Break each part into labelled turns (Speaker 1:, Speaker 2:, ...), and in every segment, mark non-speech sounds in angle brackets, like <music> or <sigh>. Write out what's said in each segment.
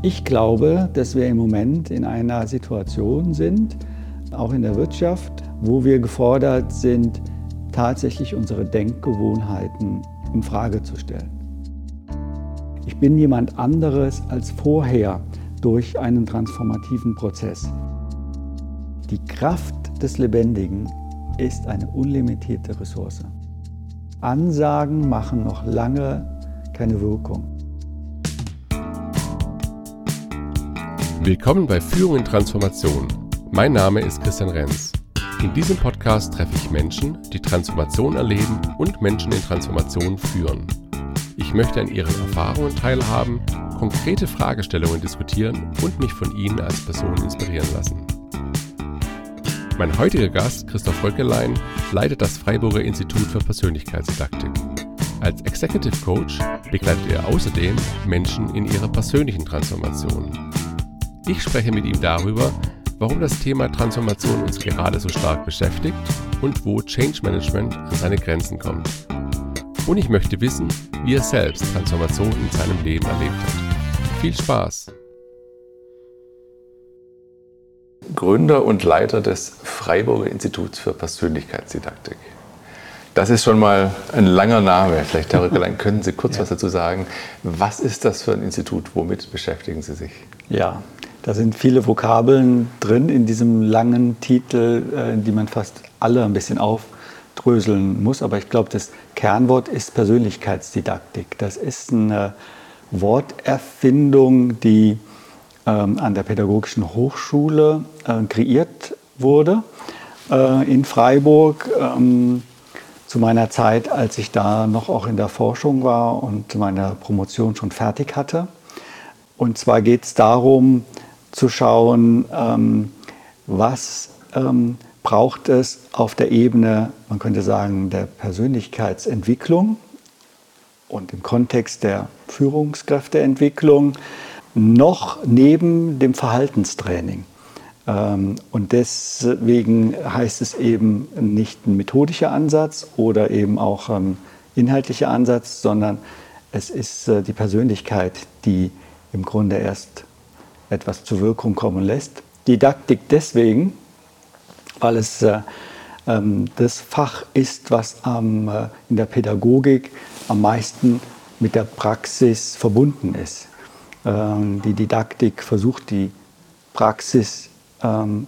Speaker 1: Ich glaube, dass wir im Moment in einer Situation sind, auch in der Wirtschaft, wo wir gefordert sind, tatsächlich unsere Denkgewohnheiten in Frage zu stellen. Ich bin jemand anderes als vorher durch einen transformativen Prozess. Die Kraft des Lebendigen ist eine unlimitierte Ressource. Ansagen machen noch lange keine Wirkung.
Speaker 2: Willkommen bei Führung in Transformation. Mein Name ist Christian Renz. In diesem Podcast treffe ich Menschen, die Transformation erleben und Menschen in Transformation führen. Ich möchte an ihren Erfahrungen teilhaben, konkrete Fragestellungen diskutieren und mich von ihnen als Person inspirieren lassen. Mein heutiger Gast, Christoph Völkelein, leitet das Freiburger Institut für Persönlichkeitsdidaktik. Als Executive Coach begleitet er außerdem Menschen in ihrer persönlichen Transformation. Ich spreche mit ihm darüber, warum das Thema Transformation uns gerade so stark beschäftigt und wo Change Management an seine Grenzen kommt. Und ich möchte wissen, wie er selbst Transformation in seinem Leben erlebt hat. Viel Spaß! Gründer und Leiter des Freiburger Instituts für Persönlichkeitsdidaktik. Das ist schon mal ein langer Name. Vielleicht, Herr Rückerlein, können Sie kurz <laughs> ja. was dazu sagen? Was ist das für ein Institut? Womit beschäftigen Sie sich?
Speaker 1: Ja, da sind viele Vokabeln drin in diesem langen Titel, äh, die man fast alle ein bisschen aufdröseln muss. Aber ich glaube, das Kernwort ist Persönlichkeitsdidaktik. Das ist eine Worterfindung, die ähm, an der Pädagogischen Hochschule äh, kreiert wurde äh, in Freiburg. Ähm, zu meiner Zeit, als ich da noch auch in der Forschung war und meine Promotion schon fertig hatte. Und zwar geht es darum, zu schauen, ähm, was ähm, braucht es auf der Ebene, man könnte sagen, der Persönlichkeitsentwicklung und im Kontext der Führungskräfteentwicklung noch neben dem Verhaltenstraining. Ähm, und deswegen heißt es eben nicht ein methodischer Ansatz oder eben auch ein inhaltlicher Ansatz, sondern es ist äh, die Persönlichkeit, die im Grunde erst etwas zur Wirkung kommen lässt. Didaktik deswegen, weil es äh, ähm, das Fach ist, was am, äh, in der Pädagogik am meisten mit der Praxis verbunden ist. Ähm, die Didaktik versucht die Praxis ähm,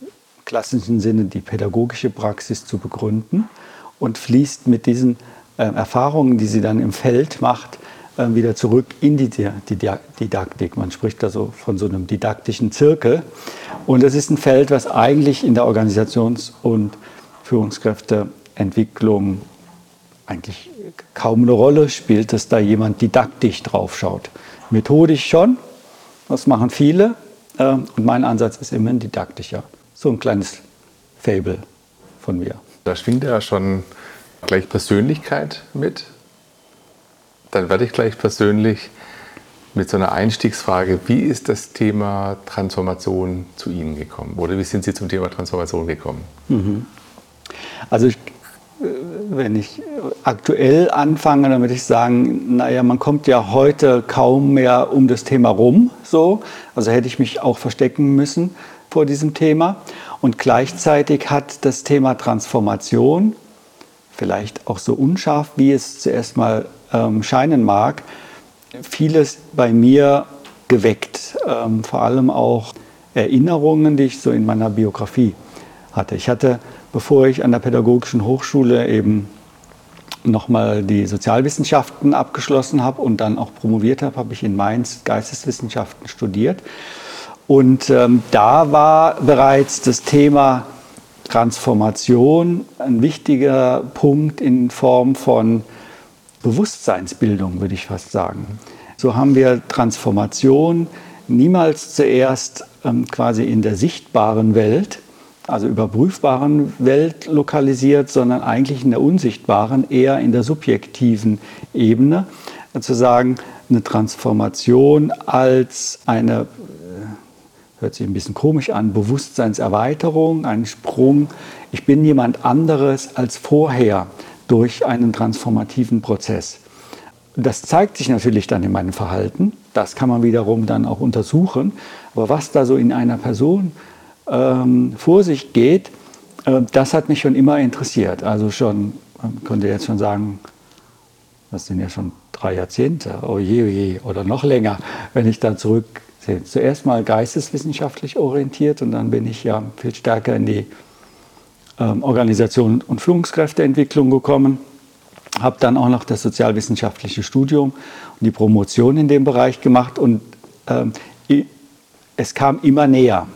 Speaker 1: im klassischen Sinne die pädagogische Praxis zu begründen und fließt mit diesen äh, Erfahrungen, die sie dann im Feld macht, wieder zurück in die Didaktik. Man spricht also von so einem didaktischen Zirkel. Und es ist ein Feld, was eigentlich in der Organisations- und Führungskräfteentwicklung eigentlich kaum eine Rolle spielt, dass da jemand didaktisch drauf schaut. Methodisch schon, das machen viele. Äh, und mein Ansatz ist immer ein didaktischer. So ein kleines Fable von mir.
Speaker 2: Da schwingt ja schon gleich Persönlichkeit mit dann werde ich gleich persönlich mit so einer Einstiegsfrage, wie ist das Thema Transformation zu Ihnen gekommen? Oder wie sind Sie zum Thema Transformation gekommen? Mhm.
Speaker 1: Also ich, äh, wenn ich aktuell anfange, dann würde ich sagen, naja, man kommt ja heute kaum mehr um das Thema rum. So. Also hätte ich mich auch verstecken müssen vor diesem Thema. Und gleichzeitig hat das Thema Transformation, vielleicht auch so unscharf, wie es zuerst mal ähm, scheinen mag, vieles bei mir geweckt. Ähm, vor allem auch Erinnerungen, die ich so in meiner Biografie hatte. Ich hatte, bevor ich an der Pädagogischen Hochschule eben nochmal die Sozialwissenschaften abgeschlossen habe und dann auch promoviert habe, habe ich in Mainz Geisteswissenschaften studiert. Und ähm, da war bereits das Thema Transformation ein wichtiger Punkt in Form von Bewusstseinsbildung, würde ich fast sagen. So haben wir Transformation niemals zuerst ähm, quasi in der sichtbaren Welt, also überprüfbaren Welt lokalisiert, sondern eigentlich in der unsichtbaren, eher in der subjektiven Ebene. Zu sagen, eine Transformation als eine, äh, hört sich ein bisschen komisch an, Bewusstseinserweiterung, ein Sprung. Ich bin jemand anderes als vorher durch einen transformativen Prozess. das zeigt sich natürlich dann in meinem Verhalten. Das kann man wiederum dann auch untersuchen. Aber was da so in einer Person ähm, vor sich geht, äh, das hat mich schon immer interessiert. Also schon, man könnte jetzt schon sagen, das sind ja schon drei Jahrzehnte, oh je, oh oder noch länger, wenn ich dann zurücksehe. Zuerst mal geisteswissenschaftlich orientiert und dann bin ich ja viel stärker in die ähm, Organisation und Führungskräfteentwicklung gekommen. Habe dann auch noch das sozialwissenschaftliche Studium und die Promotion in dem Bereich gemacht und ähm, es kam immer näher.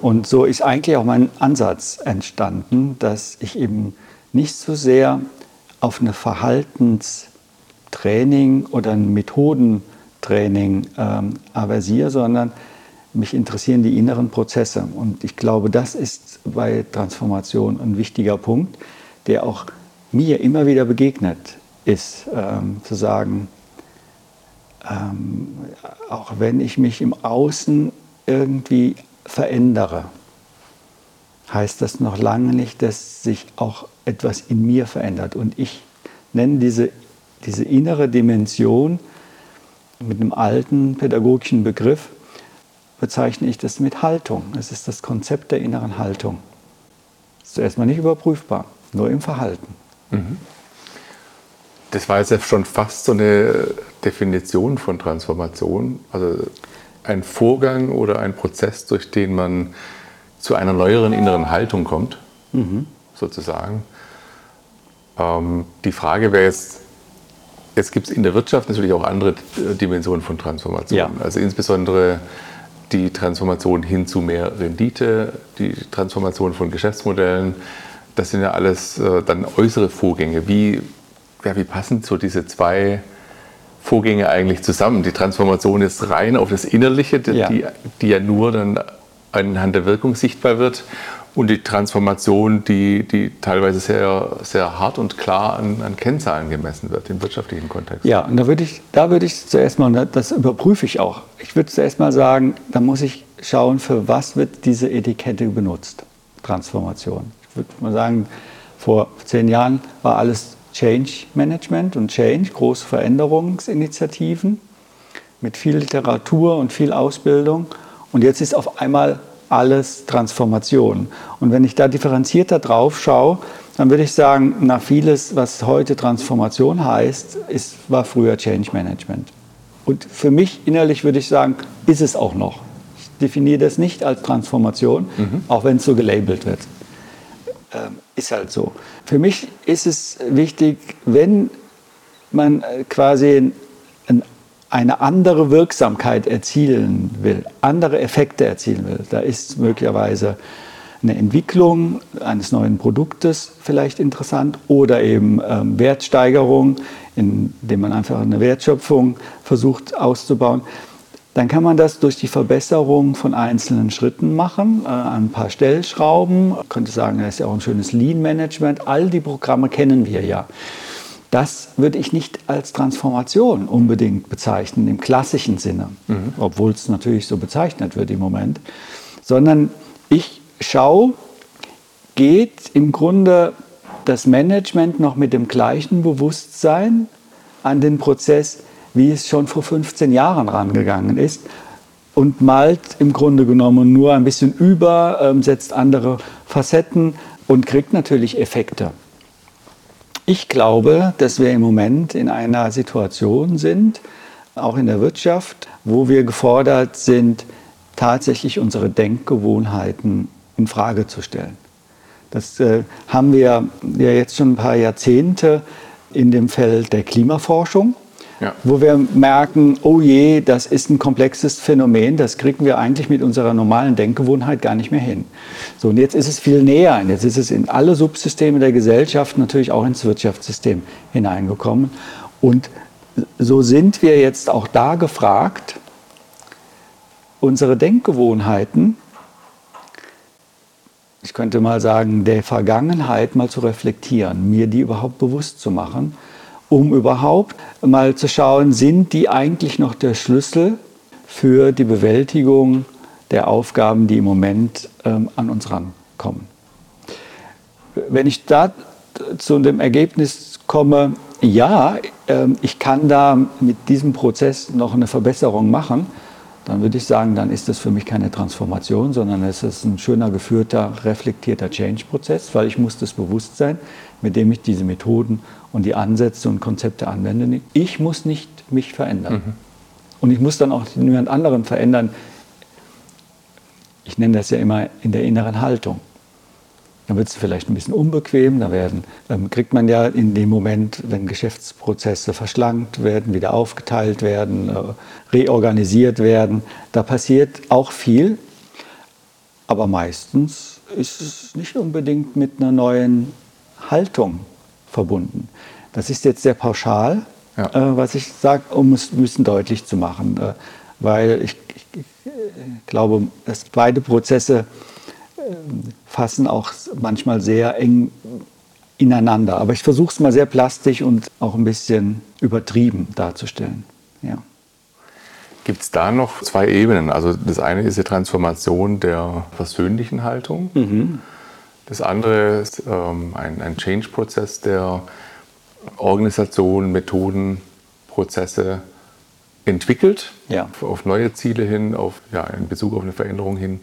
Speaker 1: Und so ist eigentlich auch mein Ansatz entstanden, dass ich eben nicht so sehr auf eine Verhaltenstraining oder ein Methodentraining ähm, aversiere, sondern mich interessieren die inneren Prozesse. Und ich glaube, das ist bei Transformation ein wichtiger Punkt, der auch mir immer wieder begegnet ist, ähm, zu sagen, ähm, auch wenn ich mich im Außen irgendwie verändere, heißt das noch lange nicht, dass sich auch etwas in mir verändert. Und ich nenne diese, diese innere Dimension mit einem alten pädagogischen Begriff, bezeichne ich das mit Haltung. Es ist das Konzept der inneren Haltung. Das ist zuerst mal nicht überprüfbar, nur im Verhalten. Mhm.
Speaker 2: Das war jetzt ja schon fast so eine Definition von Transformation. Also ein Vorgang oder ein Prozess, durch den man zu einer neueren inneren Haltung kommt, mhm. sozusagen. Ähm, die Frage wäre jetzt, jetzt gibt es in der Wirtschaft natürlich auch andere äh, Dimensionen von Transformation. Ja. Also insbesondere die Transformation hin zu mehr Rendite, die Transformation von Geschäftsmodellen. Das sind ja alles äh, dann äußere Vorgänge. Wie, ja, wie passen so diese zwei Vorgänge eigentlich zusammen. Die Transformation ist rein auf das Innerliche, die ja, die ja nur dann anhand der Wirkung sichtbar wird. Und die Transformation, die, die teilweise sehr, sehr hart und klar an, an Kennzahlen gemessen wird im wirtschaftlichen Kontext.
Speaker 1: Ja, und da würde ich, da würde ich zuerst mal, das überprüfe ich auch. Ich würde zuerst mal sagen, da muss ich schauen, für was wird diese Etikette benutzt, Transformation. Ich würde mal sagen, vor zehn Jahren war alles Change Management und Change, große Veränderungsinitiativen mit viel Literatur und viel Ausbildung. Und jetzt ist auf einmal alles Transformation. Und wenn ich da differenzierter drauf schaue, dann würde ich sagen, na vieles, was heute Transformation heißt, ist, war früher Change Management. Und für mich innerlich würde ich sagen, ist es auch noch. Ich definiere das nicht als Transformation, mhm. auch wenn es so gelabelt wird. Ähm, ist halt so. Für mich ist es wichtig, wenn man äh, quasi eine andere Wirksamkeit erzielen will, andere Effekte erzielen will, da ist möglicherweise eine Entwicklung eines neuen Produktes vielleicht interessant oder eben ähm, Wertsteigerung, indem man einfach eine Wertschöpfung versucht auszubauen dann kann man das durch die Verbesserung von einzelnen Schritten machen, äh, ein paar Stellschrauben. Ich könnte sagen, das ist ja auch ein schönes Lean-Management. All die Programme kennen wir ja. Das würde ich nicht als Transformation unbedingt bezeichnen im klassischen Sinne, mhm. obwohl es natürlich so bezeichnet wird im Moment, sondern ich schaue, geht im Grunde das Management noch mit dem gleichen Bewusstsein an den Prozess, wie es schon vor 15 Jahren rangegangen ist und malt im Grunde genommen nur ein bisschen über, ähm, setzt andere Facetten und kriegt natürlich Effekte. Ich glaube, dass wir im Moment in einer Situation sind, auch in der Wirtschaft, wo wir gefordert sind, tatsächlich unsere Denkgewohnheiten in Frage zu stellen. Das äh, haben wir ja jetzt schon ein paar Jahrzehnte in dem Feld der Klimaforschung ja. wo wir merken, oh je, das ist ein komplexes Phänomen, das kriegen wir eigentlich mit unserer normalen Denkgewohnheit gar nicht mehr hin. So, und jetzt ist es viel näher, jetzt ist es in alle Subsysteme der Gesellschaft, natürlich auch ins Wirtschaftssystem hineingekommen. Und so sind wir jetzt auch da gefragt, unsere Denkgewohnheiten, ich könnte mal sagen, der Vergangenheit mal zu reflektieren, mir die überhaupt bewusst zu machen um überhaupt mal zu schauen, sind die eigentlich noch der Schlüssel für die Bewältigung der Aufgaben, die im Moment ähm, an uns rankommen. Wenn ich da zu dem Ergebnis komme, ja, ähm, ich kann da mit diesem Prozess noch eine Verbesserung machen, dann würde ich sagen, dann ist das für mich keine Transformation, sondern es ist ein schöner, geführter, reflektierter Change-Prozess, weil ich muss das Bewusstsein, mit dem ich diese Methoden und die Ansätze und Konzepte anwende, ich muss nicht mich verändern. Mhm. Und ich muss dann auch niemand anderen verändern. Ich nenne das ja immer in der inneren Haltung. Dann wird es vielleicht ein bisschen unbequem, da werden, dann kriegt man ja in dem Moment, wenn Geschäftsprozesse verschlankt werden, wieder aufgeteilt werden, äh, reorganisiert werden, da passiert auch viel, aber meistens ist es nicht unbedingt mit einer neuen Haltung verbunden. Das ist jetzt sehr pauschal, ja. äh, was ich sage, um es ein bisschen deutlich zu machen, äh, weil ich, ich, ich, glaube, dass beide Prozesse fassen auch manchmal sehr eng ineinander. Aber ich versuche es mal sehr plastisch und auch ein bisschen übertrieben darzustellen. Ja.
Speaker 2: Gibt es da noch zwei Ebenen? Also das eine ist die Transformation der persönlichen Haltung. Mhm. Das andere ist ähm, ein, ein Change-Prozess der Organisation, Methoden, Prozesse entwickelt, ja. auf neue Ziele hin, auf, ja, in Bezug auf eine Veränderung hin.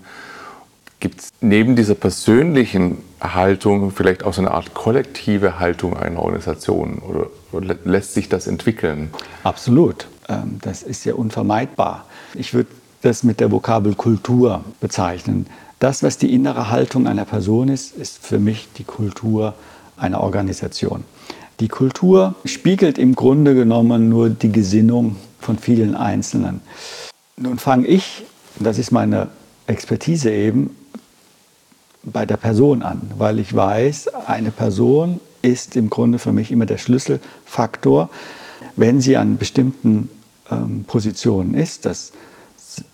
Speaker 2: Gibt es neben dieser persönlichen Haltung vielleicht auch so eine Art kollektive Haltung einer Organisation oder lässt sich das entwickeln?
Speaker 1: Absolut. Ähm, das ist ja unvermeidbar. Ich würde das mit der Vokabel Kultur bezeichnen. Das, was die innere Haltung einer Person ist, ist für mich die Kultur einer Organisation. Die Kultur spiegelt im Grunde genommen nur die Gesinnung von vielen Einzelnen. Nun fange ich, das ist meine Expertise eben, bei der Person an, weil ich weiß, eine Person ist im Grunde für mich immer der Schlüsselfaktor, wenn sie an bestimmten ähm, Positionen ist. Das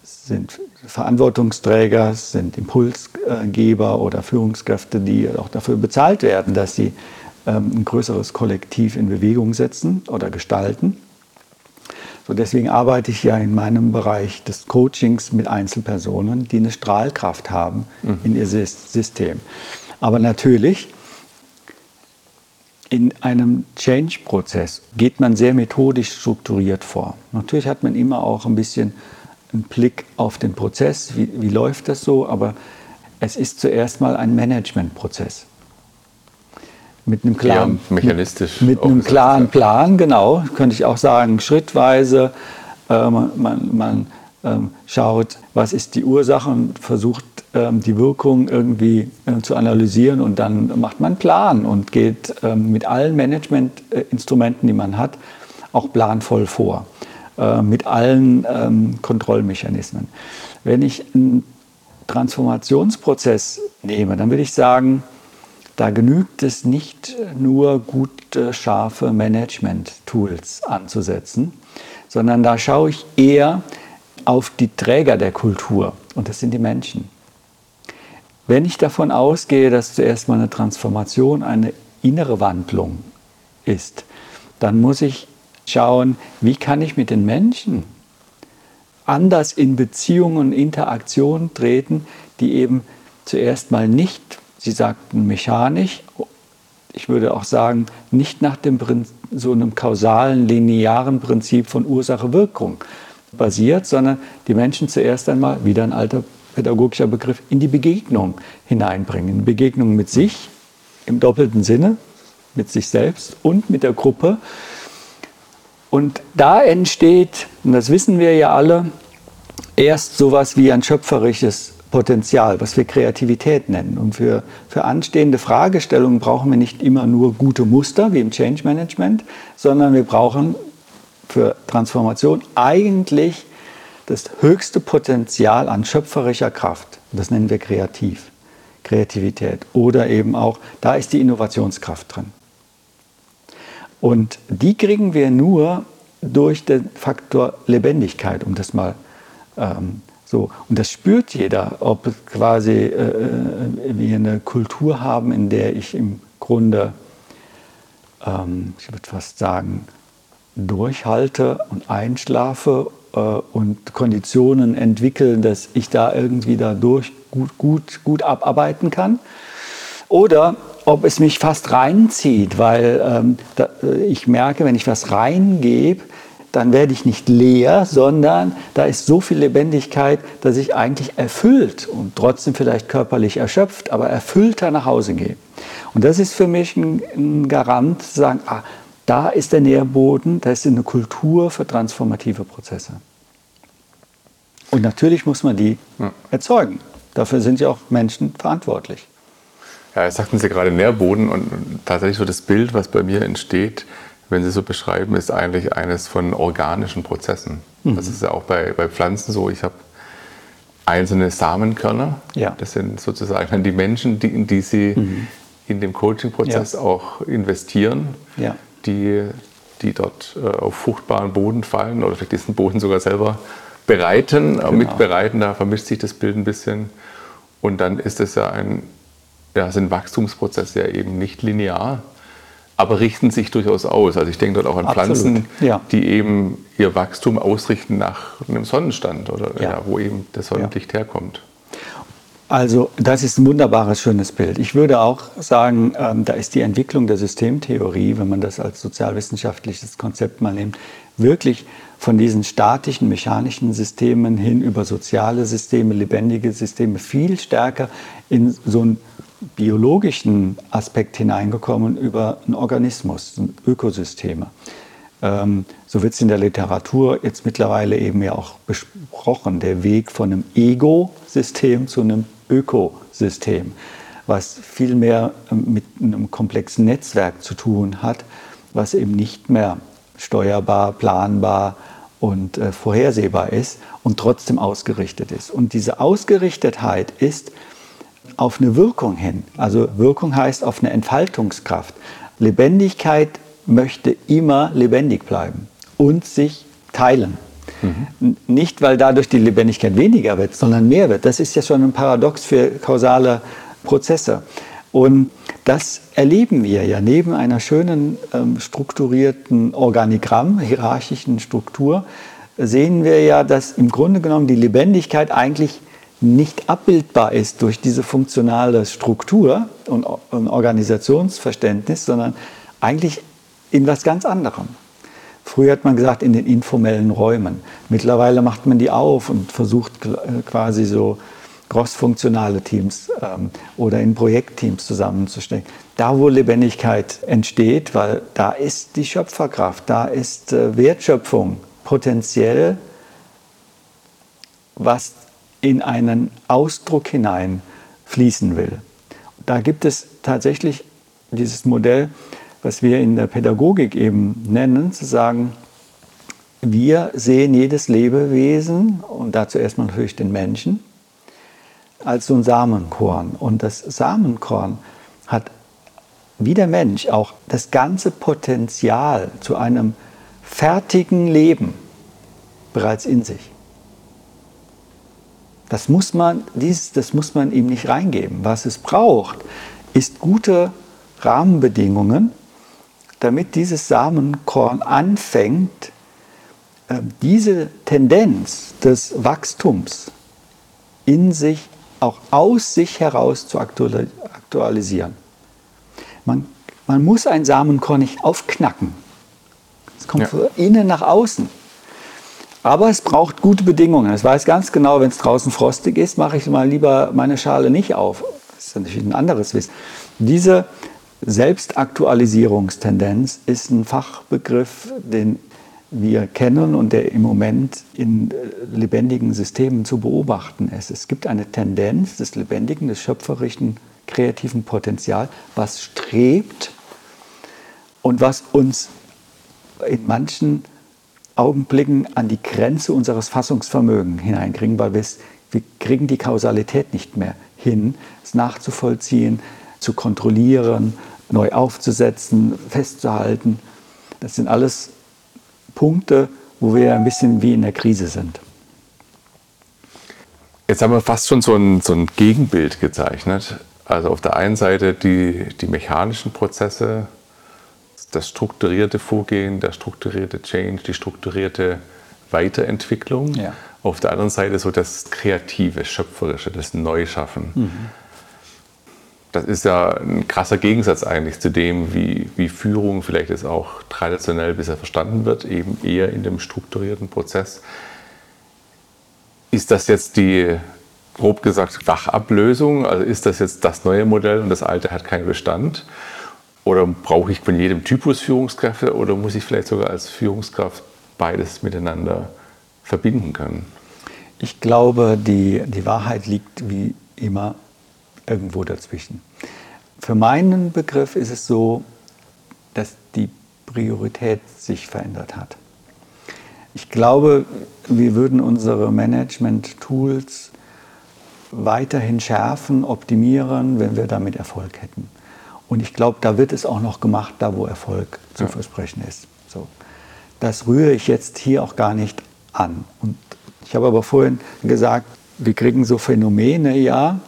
Speaker 1: sind Verantwortungsträger, sind Impulsgeber oder Führungskräfte, die auch dafür bezahlt werden, dass sie ähm, ein größeres Kollektiv in Bewegung setzen oder gestalten. So deswegen arbeite ich ja in meinem Bereich des Coachings mit Einzelpersonen, die eine Strahlkraft haben mhm. in ihr System. Aber natürlich, in einem Change-Prozess geht man sehr methodisch strukturiert vor. Natürlich hat man immer auch ein bisschen einen Blick auf den Prozess, wie, wie läuft das so, aber es ist zuerst mal ein Management-Prozess. Mit einem klaren,
Speaker 2: ja, mechanistisch
Speaker 1: mit, mit einem klaren Plan, genau, könnte ich auch sagen, schrittweise. Äh, man, man, man ähm, schaut, was ist die Ursache und versucht ähm, die Wirkung irgendwie äh, zu analysieren und dann macht man einen Plan und geht ähm, mit allen Managementinstrumenten, die man hat, auch planvoll vor, äh, mit allen ähm, Kontrollmechanismen. Wenn ich einen Transformationsprozess nehme, dann würde ich sagen, da genügt es nicht nur gute, scharfe Management-Tools anzusetzen, sondern da schaue ich eher auf die Träger der Kultur und das sind die Menschen. Wenn ich davon ausgehe, dass zuerst mal eine Transformation eine innere Wandlung ist, dann muss ich schauen, wie kann ich mit den Menschen anders in Beziehungen und Interaktion treten, die eben zuerst mal nicht Sie sagten mechanisch, ich würde auch sagen, nicht nach dem so einem kausalen, linearen Prinzip von Ursache-Wirkung basiert, sondern die Menschen zuerst einmal, wieder ein alter pädagogischer Begriff, in die Begegnung hineinbringen. Begegnung mit sich im doppelten Sinne, mit sich selbst und mit der Gruppe. Und da entsteht, und das wissen wir ja alle, erst sowas wie ein schöpferisches Potenzial, was wir Kreativität nennen. Und für, für anstehende Fragestellungen brauchen wir nicht immer nur gute Muster wie im Change Management, sondern wir brauchen für Transformation eigentlich das höchste Potenzial an schöpferischer Kraft. Das nennen wir kreativ, Kreativität. Oder eben auch, da ist die Innovationskraft drin. Und die kriegen wir nur durch den Faktor Lebendigkeit, um das mal ähm, so, und das spürt jeder, ob quasi äh, äh, wir eine Kultur haben, in der ich im Grunde, ähm, ich würde fast sagen, durchhalte und einschlafe äh, und Konditionen entwickeln, dass ich da irgendwie dadurch gut, gut, gut abarbeiten kann. Oder ob es mich fast reinzieht, weil ähm, da, ich merke, wenn ich was reingebe, dann werde ich nicht leer, sondern da ist so viel Lebendigkeit, dass ich eigentlich erfüllt und trotzdem vielleicht körperlich erschöpft, aber erfüllter nach Hause gehe. Und das ist für mich ein, ein Garant, zu sagen, ah, da ist der Nährboden, da ist eine Kultur für transformative Prozesse. Und natürlich muss man die ja. erzeugen. Dafür sind ja auch Menschen verantwortlich.
Speaker 2: Ja, jetzt sagten Sie gerade Nährboden und tatsächlich so das Bild, was bei mir entsteht, wenn Sie so beschreiben, ist eigentlich eines von organischen Prozessen. Mhm. Das ist ja auch bei, bei Pflanzen so. Ich habe einzelne Samenkörner. Ja. Das sind sozusagen dann die Menschen, die, in die Sie mhm. in dem Coaching-Prozess ja. auch investieren, ja. die, die dort äh, auf fruchtbaren Boden fallen oder vielleicht diesen Boden sogar selber bereiten, genau. mitbereiten. Da vermischt sich das Bild ein bisschen. Und dann ist es ja ein, ja, sind Wachstumsprozesse ja eben nicht linear aber richten sich durchaus aus. Also ich denke dort auch an Absolut. Pflanzen, ja. die eben ihr Wachstum ausrichten nach einem Sonnenstand oder ja. Ja, wo eben das Sonnenlicht herkommt.
Speaker 1: Also das ist ein wunderbares, schönes Bild. Ich würde auch sagen, ähm, da ist die Entwicklung der Systemtheorie, wenn man das als sozialwissenschaftliches Konzept mal nimmt, wirklich von diesen statischen, mechanischen Systemen hin über soziale Systeme, lebendige Systeme viel stärker in so ein biologischen Aspekt hineingekommen über einen Organismus, Ökosysteme. Ähm, so wird es in der Literatur jetzt mittlerweile eben ja auch besprochen, der Weg von einem Ego-System zu einem Ökosystem, was viel mehr ähm, mit einem komplexen Netzwerk zu tun hat, was eben nicht mehr steuerbar, planbar und äh, vorhersehbar ist und trotzdem ausgerichtet ist. Und diese Ausgerichtetheit ist auf eine Wirkung hin. Also Wirkung heißt auf eine Entfaltungskraft. Lebendigkeit möchte immer lebendig bleiben und sich teilen. Mhm. Nicht, weil dadurch die Lebendigkeit weniger wird, sondern mehr wird. Das ist ja schon ein Paradox für kausale Prozesse. Und das erleben wir ja neben einer schönen ähm, strukturierten Organigramm, hierarchischen Struktur, sehen wir ja, dass im Grunde genommen die Lebendigkeit eigentlich nicht abbildbar ist durch diese funktionale Struktur und, Organisationsverständnis, sondern eigentlich in was ganz anderem. Früher hat man gesagt, in den informellen Räumen. Mittlerweile macht man die auf und versucht äh, quasi so crossfunktionale Teams ähm, oder in Projektteams zusammenzustellen. Da, wo Lebendigkeit entsteht, weil da ist die Schöpferkraft, da ist äh, Wertschöpfung potenziell, was in einen Ausdruck hinein fließen will. Da gibt es tatsächlich dieses Modell, was wir in der Pädagogik eben nennen, zu sagen, wir sehen jedes Lebewesen und dazu erstmal natürlich den Menschen als so ein Samenkorn. Und das Samenkorn hat wie der Mensch auch das ganze Potenzial zu einem fertigen Leben bereits in sich. Das muss man, dies, das muss man ihm nicht reingeben. Was es braucht, ist gute Rahmenbedingungen, damit dieses Samenkorn anfängt, ähm, diese Tendenz des Wachstums in sich, auch aus sich heraus zu aktualisieren. Man, man muss ein Samenkorn nicht aufknacken. Es kommt ja. von innen nach außen. Aber es braucht gute Bedingungen. Es weiß ganz genau, wenn es draußen frostig ist, mache ich mal lieber meine Schale nicht auf. Das ist natürlich ein anderes Wissen. Diese Selbstaktualisierungstendenz ist ein Fachbegriff, den wir kennen und der im Moment in äh, lebendigen Systemen zu beobachten ist. Es gibt eine Tendenz des lebendigen, des schöpferischen, kreativen Potenzials, was strebt und was uns in manchen Augenblicken an die Grenze unseres Fassungsvermögens hineinkriegen, weil wir, kriegen die Kausalität nicht mehr hin, es nachzuvollziehen, zu kontrollieren, neu aufzusetzen, festzuhalten. Das sind alles Punkte, wo wir ein bisschen wie in der Krise sind.
Speaker 2: Jetzt haben wir fast schon so ein, so ein Gegenbild gezeichnet. Also auf der einen Seite die, die mechanischen Prozesse, das strukturierte Vorgehen, der strukturierte Change, die strukturierte Weiterentwicklung. Ja. Auf der anderen Seite so das Kreative, Schöpferische, das Neuschaffen. Mhm. Das ist ja ein krasser Gegensatz eigentlich zu dem, wie, wie Führung vielleicht jetzt auch traditionell bisher verstanden wird, eben eher in dem strukturierten Prozess. Ist das jetzt die, grob gesagt, Wachablösung? Also ist das jetzt das neue Modell und das alte hat keinen Bestand? Oder brauche ich von jedem Typus Führungskräfte oder muss ich vielleicht sogar als Führungskraft beides miteinander verbinden können?
Speaker 1: Ich glaube, die, die Wahrheit liegt wie immer irgendwo dazwischen. Für meinen Begriff ist es so, dass die Priorität sich verändert hat. Ich glaube, wir würden unsere Management-Tools weiterhin schärfen, optimieren, wenn wir damit Erfolg hätten. Und ich glaube, da wird es auch noch gemacht, da wo Erfolg zu ja. versprechen ist. So. Das rühre ich jetzt hier auch gar nicht an. Und ich habe aber vorhin gesagt, wir kriegen so Phänomene ja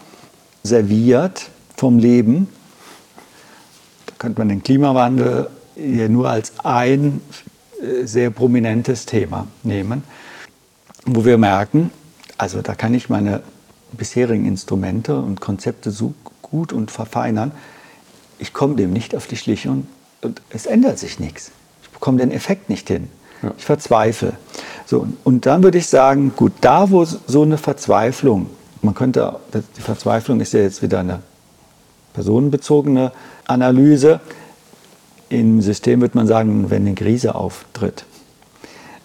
Speaker 1: serviert vom Leben. Da könnte man den Klimawandel hier nur als ein äh, sehr prominentes Thema nehmen, wo wir merken, also da kann ich meine bisherigen Instrumente und Konzepte so gut und verfeinern, ich komme dem nicht auf die Schliche und, und es ändert sich nichts. Ich bekomme den Effekt nicht hin. Ja. Ich verzweifle. So, und dann würde ich sagen, gut, da wo so eine Verzweiflung, man könnte, die Verzweiflung ist ja jetzt wieder eine personenbezogene Analyse, im System würde man sagen, wenn eine Krise auftritt.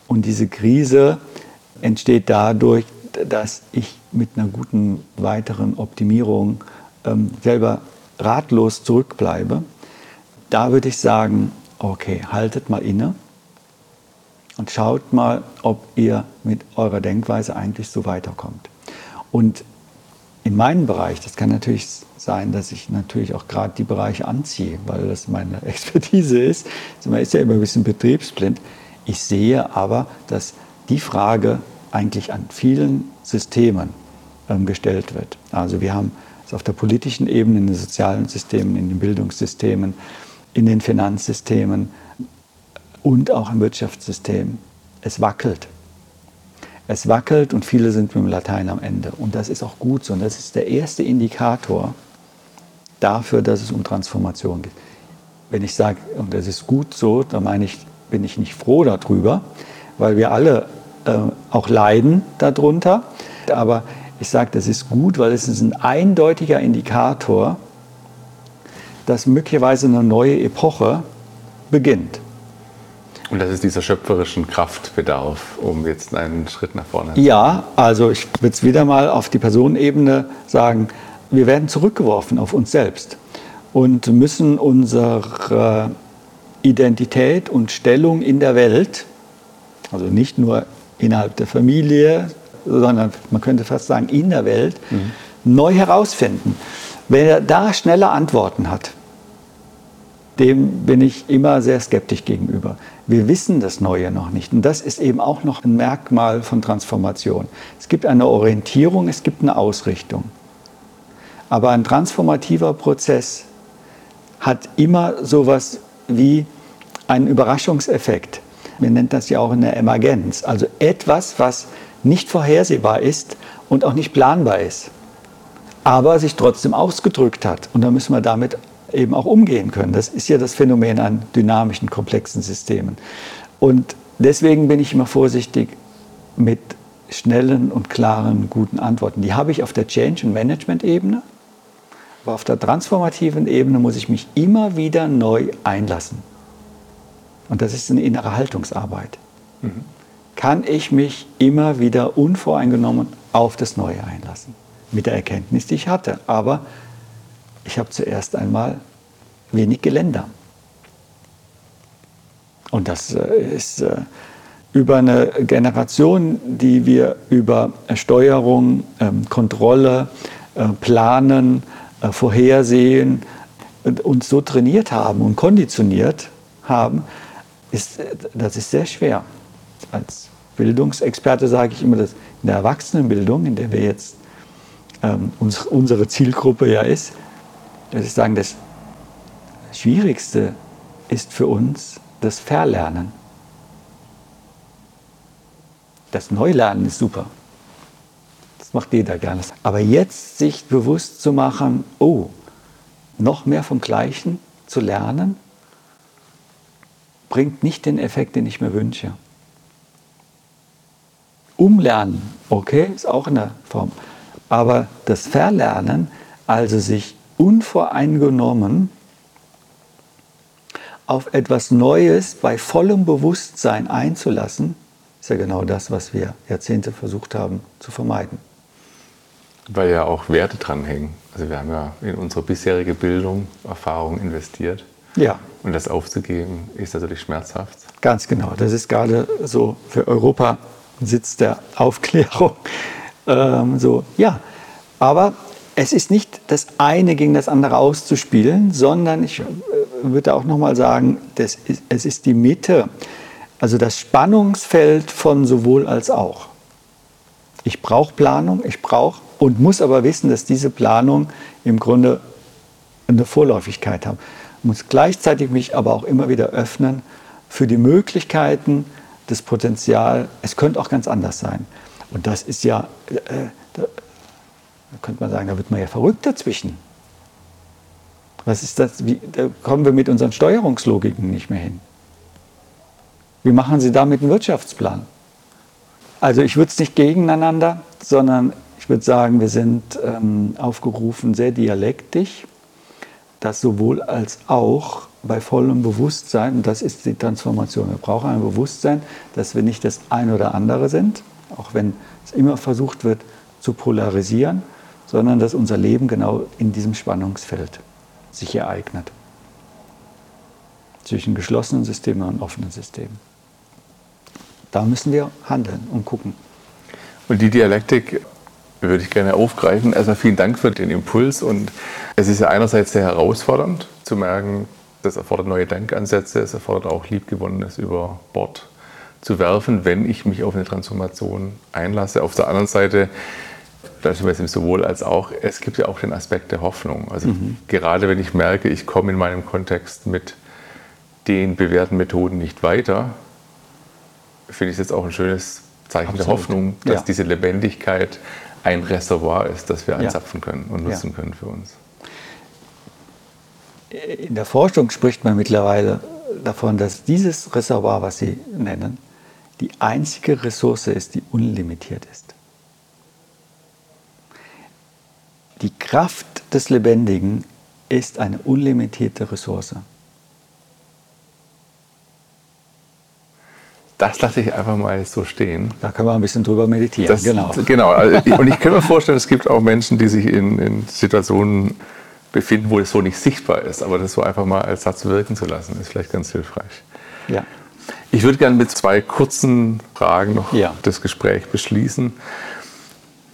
Speaker 1: Und diese Krise entsteht dadurch, dass ich mit einer guten weiteren Optimierung ähm, selber ratlos zurückbleibe. Da würde ich sagen, okay, haltet mal inne und schaut mal, ob ihr mit eurer Denkweise eigentlich so weiterkommt. Und in meinem Bereich, das kann natürlich sein, dass ich natürlich auch gerade die Bereiche anziehe, weil das meine <laughs> Expertise ist. Also man ist ja immer ein bisschen betriebsblind. Ich sehe aber, dass die Frage eigentlich an vielen Systemen ähm, gestellt wird. Also wir haben es auf der politischen Ebene, in den sozialen Systemen, in den Bildungssystemen, in den Finanzsystemen, und auch im Wirtschaftssystem. Es wackelt. Es wackelt und viele sind mit dem Latein am Ende. Und das ist auch gut so. Und das ist der erste Indikator dafür, dass es um Transformation geht. Wenn ich sage, und das ist gut so, dann meine ich, bin ich nicht froh darüber, weil wir alle äh, auch leiden darunter. Aber ich sage, das ist gut, weil es ist ein eindeutiger Indikator, dass möglicherweise eine neue Epoche beginnt.
Speaker 2: Und das ist dieser schöpferischen Kraftbedarf, um jetzt einen Schritt nach vorne zu
Speaker 1: machen. Ja, also ich würde es wieder mal auf die Personenebene sagen, wir werden zurückgeworfen auf uns selbst und müssen unsere Identität und Stellung in der Welt, also nicht nur innerhalb der Familie, sondern man könnte fast sagen in der Welt, mhm. neu herausfinden. Wer da schnelle Antworten hat, dem bin ich immer sehr skeptisch gegenüber. Wir wissen das Neue noch nicht. Und das ist eben auch noch ein Merkmal von Transformation. Es gibt eine Orientierung, es gibt eine Ausrichtung. Aber ein transformativer Prozess hat immer sowas wie einen Überraschungseffekt. Wir nennen das ja auch eine Emergenz. Also etwas, was nicht vorhersehbar ist und auch nicht planbar ist, aber sich trotzdem ausgedrückt hat. Und da müssen wir damit eben auch umgehen können. Das ist ja das Phänomen an dynamischen, komplexen Systemen. Und deswegen bin ich immer vorsichtig mit schnellen und klaren, guten Antworten. Die habe ich auf der Change- und Management-Ebene, aber auf der transformativen Ebene muss ich mich immer wieder neu einlassen. Und das ist eine innere Haltungsarbeit. Mhm. Kann ich mich immer wieder unvoreingenommen auf das Neue einlassen? Mit der Erkenntnis, die ich hatte. Aber ich habe zuerst einmal wenig Geländer. Und das äh, ist äh, über eine Generation, die wir über Steuerung, ähm, Kontrolle, äh, Planen, Vorhersehen uns so trainiert haben und konditioniert haben, ist, das ist sehr schwer. Als Bildungsexperte sage ich immer, dass in der Erwachsenenbildung, in der wir jetzt ähm, unsere Zielgruppe ja ist, dass ich sagen, das Schwierigste ist für uns das Verlernen. Das Neulernen ist super. Das macht jeder gerne. Aber jetzt sich bewusst zu machen, oh, noch mehr vom Gleichen zu lernen, bringt nicht den Effekt, den ich mir wünsche. Umlernen, okay, ist auch in der Form. Aber das Verlernen, also sich unvoreingenommen auf etwas Neues bei vollem Bewusstsein einzulassen, ist ja genau das, was wir Jahrzehnte versucht haben zu vermeiden.
Speaker 2: Weil ja auch Werte dranhängen. Also wir haben ja in unsere bisherige Bildung Erfahrung investiert.
Speaker 1: Ja.
Speaker 2: Und das aufzugeben, ist natürlich schmerzhaft.
Speaker 1: Ganz genau. Das ist gerade so für Europa Sitz der Aufklärung. <laughs> Ähm, so, ja. Aber es ist nicht das eine gegen das andere auszuspielen, sondern ich äh, würde auch nochmal sagen, das ist, es ist die Mitte, also das Spannungsfeld von sowohl als auch. Ich brauche Planung, ich brauche und muss aber wissen, dass diese Planung im Grunde eine Vorläufigkeit hat. Muss gleichzeitig mich aber auch immer wieder öffnen für die Möglichkeiten, das Potenzial, es könnte auch ganz anders sein. Und das ist ja, äh, da könnte man sagen, da wird man ja verrückt dazwischen. Was ist das? Wie, da kommen wir mit unseren Steuerungslogiken nicht mehr hin. Wie machen Sie damit einen Wirtschaftsplan? Also ich würde es nicht gegeneinander, sondern ich würde sagen, wir sind ähm, aufgerufen, sehr dialektisch, das sowohl als auch bei vollem Bewusstsein, und das ist die Transformation. Wir brauchen ein Bewusstsein, dass wir nicht das eine oder andere sind, auch wenn es immer versucht wird zu polarisieren, sondern dass unser Leben genau in diesem Spannungsfeld sich ereignet. Zwischen geschlossenen Systemen und offenen Systemen. Da müssen wir handeln und gucken.
Speaker 2: Und die Dialektik würde ich gerne aufgreifen. Erstmal vielen Dank für den Impuls. Und es ist ja einerseits sehr herausfordernd zu merken, das erfordert neue Denkansätze, es erfordert auch Liebgewonnenes über Bord zu werfen, wenn ich mich auf eine Transformation einlasse. Auf der anderen Seite da sind wir jetzt sowohl als auch, es gibt ja auch den Aspekt der Hoffnung. Also mhm. gerade wenn ich merke, ich komme in meinem Kontext mit den bewährten Methoden nicht weiter, finde ich es jetzt auch ein schönes Zeichen Absolut. der Hoffnung, dass ja. diese Lebendigkeit ein Reservoir ist, das wir einzapfen können und nutzen ja. können für uns.
Speaker 1: In der Forschung spricht man mittlerweile davon, dass dieses Reservoir, was Sie nennen, die einzige Ressource ist, die unlimitiert ist. Die Kraft des Lebendigen ist eine unlimitierte Ressource.
Speaker 2: Das lasse ich einfach mal so stehen.
Speaker 1: Da können wir ein bisschen drüber meditieren.
Speaker 2: Das, genau. genau. Also, und ich kann mir vorstellen, es gibt auch Menschen, die sich in, in, Situationen befinden, wo es so nicht sichtbar ist. Aber das so einfach mal als Satz wirken zu lassen, ist vielleicht ganz hilfreich.
Speaker 1: Ja.
Speaker 2: Ich würde gerne mit zwei kurzen Fragen noch ja. das Gespräch beschließen.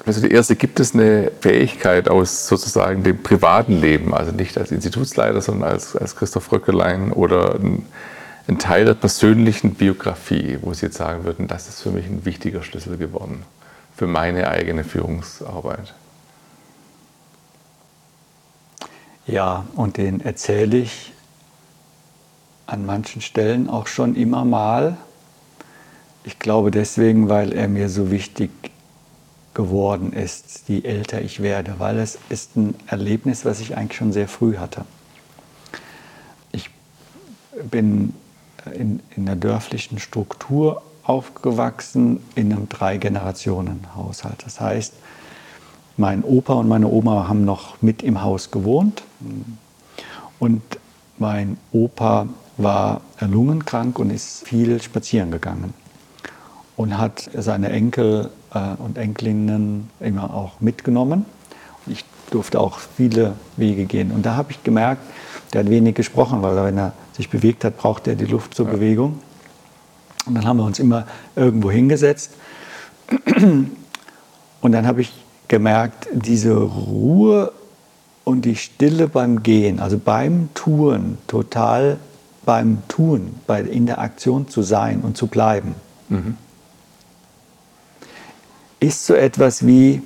Speaker 2: Also die erste, gibt es eine Fähigkeit aus sozusagen dem privaten Leben, also nicht als Institutsleiter, sondern als, als Christoph Röckelein oder ein, ein, Teil der persönlichen Biografie, wo Sie jetzt sagen würden, das ist für mich ein wichtiger Schlüssel geworden für meine eigene Führungsarbeit?
Speaker 1: Ja, und den erzähle ich an manchen Stellen auch schon immer mal. Ich glaube deswegen, weil er mir so wichtig geworden ist, je älter ich werde, weil es ist ein Erlebnis, was ich eigentlich schon sehr früh hatte. Ich bin in, in einer dörflichen Struktur aufgewachsen in einem Drei-Generationen-Haushalt. Das heißt, mein Opa und meine Oma haben noch mit im Haus gewohnt und mein Opa war lungenkrank und ist viel spazieren gegangen und hat seine Enkel äh, und Enkelinnen immer auch mitgenommen. Und ich durfte auch viele Wege gehen. Und da habe ich gemerkt, der hat wenig gesprochen, weil wenn er sich bewegt hat, braucht er die Luft zur ja. Bewegung. Und dann haben wir uns immer irgendwo hingesetzt. Und dann habe ich gemerkt, diese Ruhe und die Stille beim Gehen, also beim Tun, total beim Tun, bei, in der Aktion zu sein und zu bleiben. Mhm ist so etwas wie,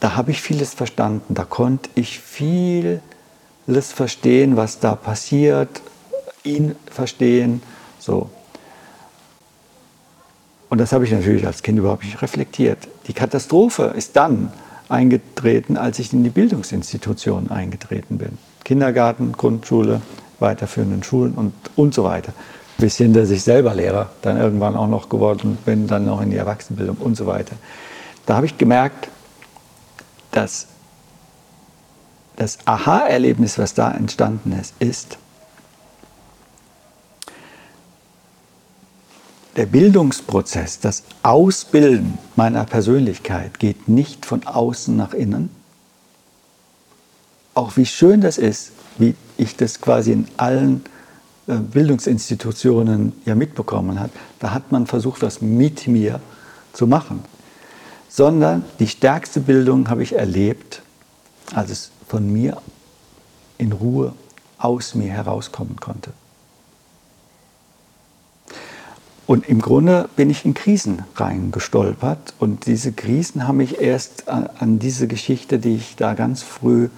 Speaker 1: da habe ich vieles verstanden, da konnte ich vieles verstehen, was da passiert, ihn verstehen, so. Und das habe ich natürlich als Kind überhaupt nicht reflektiert. Die Katastrophe ist dann eingetreten, als ich in die Bildungsinstitution eingetreten bin. Kindergarten, Grundschule, weiterführenden Schulen und, und so weiter. Bis hin, dass ich selber Lehrer dann irgendwann auch noch geworden bin, dann noch in die Erwachsenenbildung und so weiter. Da habe ich gemerkt, dass das Aha-Erlebnis, was da entstanden ist, ist, der Bildungsprozess, das Ausbilden meiner Persönlichkeit geht nicht von außen nach innen. Auch wie schön das ist, wie ich das quasi in allen äh, Bildungsinstitutionen ja mitbekommen habe, da hat man versucht, was mit mir zu machen. Sondern die stärkste Bildung habe ich erlebt, als es von mir in Ruhe aus mir herauskommen konnte. Und im Grunde bin ich in Krisen reingestolpert. Und diese Krisen haben mich erst an diese Geschichte, die ich da ganz früh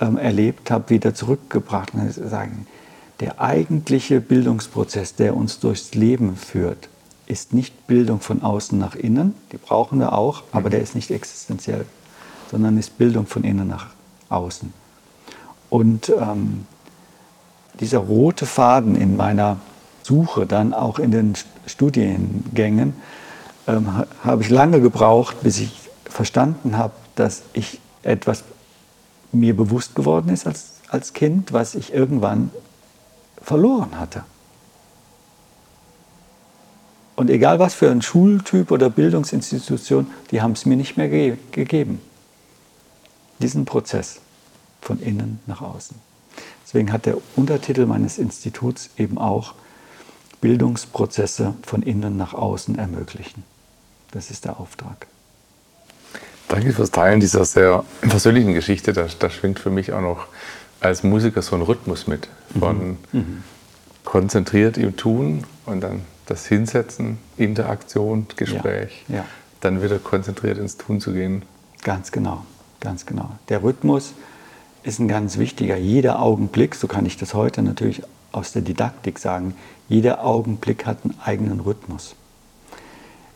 Speaker 1: ähm, erlebt habe, wieder zurückgebracht. Und sagen, der eigentliche Bildungsprozess, der uns durchs Leben führt, ist nicht Bildung von außen nach innen, die brauchen wir auch, aber mhm. der ist nicht existenziell, sondern ist Bildung von innen nach außen. Und ähm, dieser rote Faden in meiner Suche, dann auch in den Studiengängen, ähm, habe ich lange gebraucht, bis ich verstanden habe, dass ich etwas mir bewusst geworden ist als, als Kind, was ich irgendwann verloren hatte. Und egal was für ein Schultyp oder Bildungsinstitution, die haben es mir nicht mehr ge gegeben. Diesen Prozess von innen nach außen. Deswegen hat der Untertitel meines Instituts eben auch Bildungsprozesse von innen nach außen ermöglichen. Das ist der Auftrag.
Speaker 2: Danke fürs Teilen dieser sehr persönlichen Geschichte. Da, da schwingt für mich auch noch als Musiker so ein Rhythmus mit. Von mhm. mhm. konzentriert im Tun und dann das Hinsetzen, Interaktion, Gespräch. Ja. Ja. Dann wieder konzentriert ins Tun zu gehen.
Speaker 1: Ganz genau, ganz genau. Der Rhythmus ist ein ganz wichtiger. Jeder Augenblick, so kann ich das heute natürlich aus der Didaktik sagen, jeder Augenblick hat einen eigenen Rhythmus.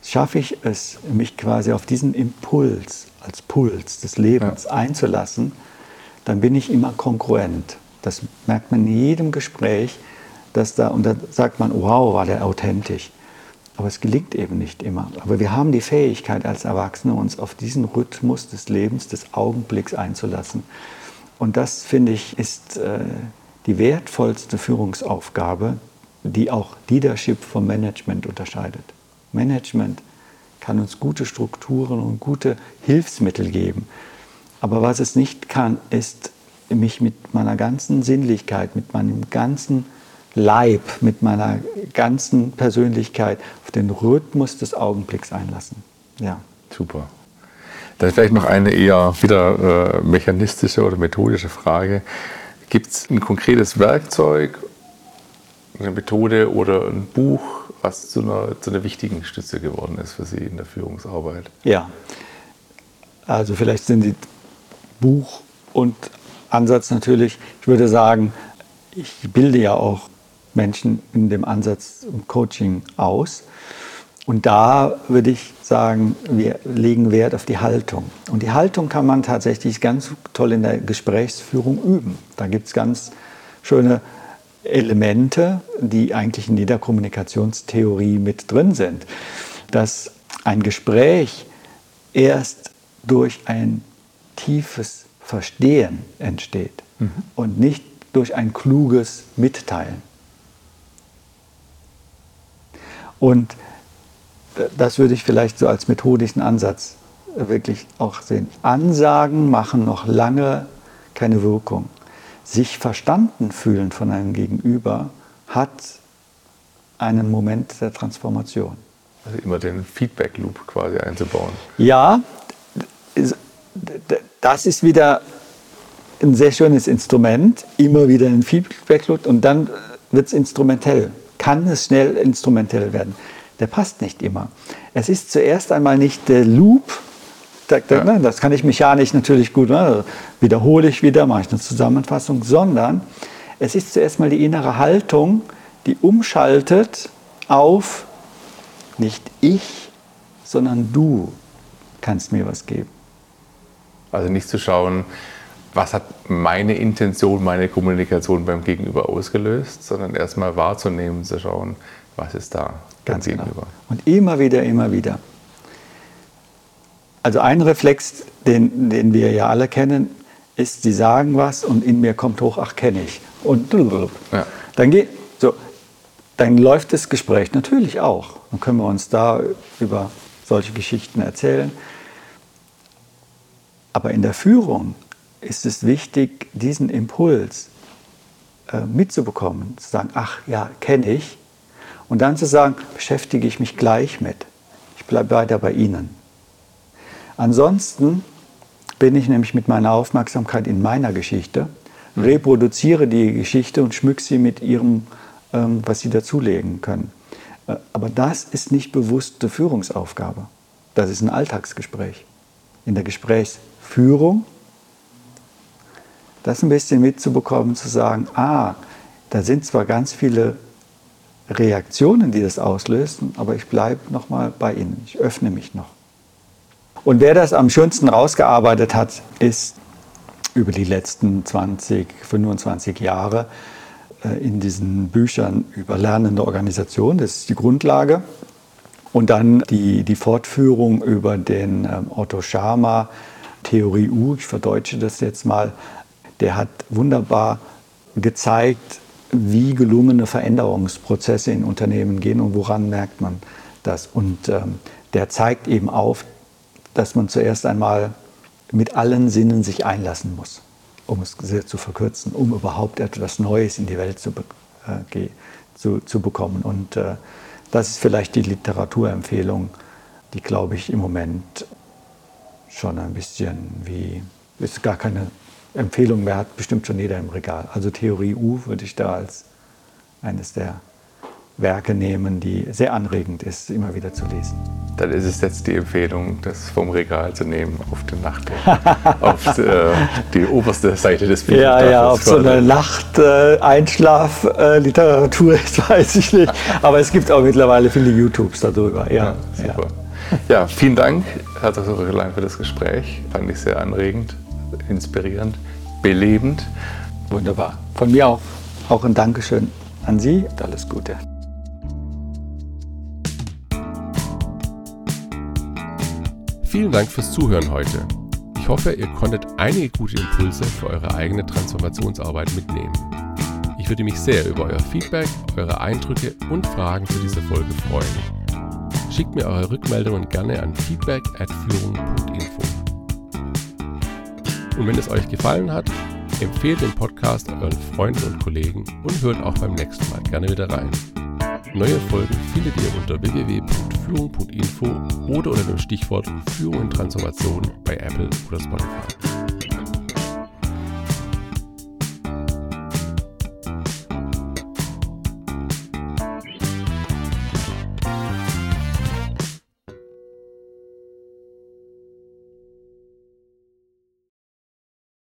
Speaker 1: Schaffe ich es, mich quasi auf diesen Impuls als Puls des Lebens ja. einzulassen, dann bin ich immer kongruent. Das merkt man in jedem Gespräch, dass da, und dann sagt man, wow, war der authentisch. Aber es gelingt eben nicht immer. Aber wir haben die Fähigkeit als Erwachsene, uns auf diesen Rhythmus des Lebens, des Augenblicks einzulassen. Und das, finde ich, ist äh, die wertvollste Führungsaufgabe, die auch Leadership vom Management unterscheidet. Management kann uns gute Strukturen und gute Hilfsmittel geben. Aber was es nicht kann, ist mich mit meiner ganzen Sinnlichkeit, mit meinem ganzen Leib, mit meiner ganzen Persönlichkeit auf den Rhythmus des Augenblicks einlassen. Ja.
Speaker 2: Super. Dann vielleicht noch eine eher wieder äh, mechanistische oder methodische Frage. Gibt es ein konkretes Werkzeug, eine Methode oder ein Buch, was zu einer, zu einer wichtigen Stütze geworden ist für Sie in der Führungsarbeit?
Speaker 1: Ja, also vielleicht sind die Buch und Ansatz natürlich, ich würde sagen, ich bilde ja auch Menschen in dem Ansatz im Coaching aus. Und da würde ich sagen, wir legen Wert auf die Haltung. Und die Haltung kann man tatsächlich ganz toll in der Gesprächsführung üben. Da gibt es ganz schöne Elemente, die eigentlich in jeder Kommunikationstheorie mit drin sind. Dass ein Gespräch erst durch ein tiefes Verstehen entsteht mhm. und nicht durch ein kluges Mitteilen. Und das würde ich vielleicht so als methodischen Ansatz wirklich auch sehen. Ansagen machen noch lange keine Wirkung. Sich verstanden fühlen von einem Gegenüber hat einen Moment der Transformation.
Speaker 2: Also immer den Feedback-Loop quasi einzubauen.
Speaker 1: Ja, das ist wieder ein sehr schönes Instrument, immer wieder ein Feedback-Loop und dann wird es instrumentell, kann es schnell instrumentell werden der passt nicht immer. Es ist zuerst einmal nicht der Loop, ja. Ne, das kann ich mechanisch natürlich gut, ne, wiederhole ich wieder, mache ich eine Zusammenfassung, sondern es ist zuerst mal die innere Haltung, die umschaltet auf nicht ich, sondern du kannst mir was geben.
Speaker 2: Also nicht zu schauen, was hat meine Intention, meine Kommunikation beim Gegenüber ausgelöst, sondern erstmal wahrzunehmen, zu schauen, was ist da
Speaker 1: Ganz genau. Gegenüber. Und immer wieder, immer wieder. Also ein Reflex, den, den wir ja alle kennen, ist, sie sagen was und in mir kommt hoch, ach, kenne ich. Und ja. dann, geht, so, dann läuft das Gespräch natürlich auch. Dann können wir uns da über solche Geschichten erzählen. Aber in der Führung ist es wichtig, diesen Impuls äh, mitzubekommen, zu sagen, ach ja, kenne ich. Und dann zu sagen, beschäftige ich mich gleich mit. Ich bleibe weiter bei Ihnen. Ansonsten bin ich nämlich mit meiner Aufmerksamkeit in meiner Geschichte, reproduziere die Geschichte und schmücke sie mit ihrem, ähm, was sie dazulegen können. Äh, aber das ist nicht bewusste Führungsaufgabe. Das ist ein Alltagsgespräch. In der Gesprächsführung das ein bisschen mitzubekommen, zu sagen, ah, da sind zwar ganz viele Reaktionen, die das auslösen, aber ich bleibe nochmal bei Ihnen, ich öffne mich noch. Und wer das am schönsten rausgearbeitet hat, ist über die letzten 20, 25 Jahre äh, in diesen Büchern über lernende Organisation, das ist die Grundlage. Und dann die, die Fortführung über den ähm, Otto Schama, Theorie U, ich verdeutsche das jetzt mal, der hat wunderbar gezeigt, wie gelungene Veränderungsprozesse in Unternehmen gehen und woran merkt man das. Und ähm, der zeigt eben auf, dass man zuerst einmal mit allen Sinnen sich einlassen muss, um es sehr zu verkürzen, um überhaupt etwas Neues in die Welt zu, äh, zu, zu bekommen. Und äh, das ist vielleicht die Literaturempfehlung, die, glaube ich, im Moment schon ein bisschen wie, ist gar keine Empfehlung mehr, hat bestimmt schon jeder im Regal. Also Theorie U würde ich da als eines der Werke nehmen, die sehr anregend ist, immer wieder zu lesen.
Speaker 2: Dann ist es jetzt die Empfehlung, das vom Regal zu nehmen auf den Nachttisch, <laughs> auf äh, die oberste Seite des
Speaker 1: Buches. Ja, ja, ob so eine Nacht-Einschlaf-Literatur ist, <laughs> weiß ich nicht. Aber es gibt auch mittlerweile viele YouTubes darüber. Ja,
Speaker 2: ja super. Ja. ja. vielen Dank, Herr Dr. Röhrlein, für das Gespräch. Fand ich sehr anregend, inspirierend, belebend.
Speaker 1: Wunderbar. Von mir auch, auch ein Dankeschön an Sie und alles Gute.
Speaker 2: Vielen Dank fürs Zuhören heute. Ich hoffe, ihr konntet einige gute Impulse für eure eigene Transformationsarbeit mitnehmen. Ich würde mich sehr über euer Feedback, eure Eindrücke und Fragen für diese Folge freuen. Schickt mir eure Rückmeldungen gerne an feedback@führung.info. Und wenn es euch gefallen hat, empfehlt den Podcast euren Freunden und Kollegen und hört auch beim nächsten Mal gerne wieder rein. Neue Folgen findet ihr unter www.führung.info oder unter dem Stichwort Führung und Transformation bei Apple oder Spotify.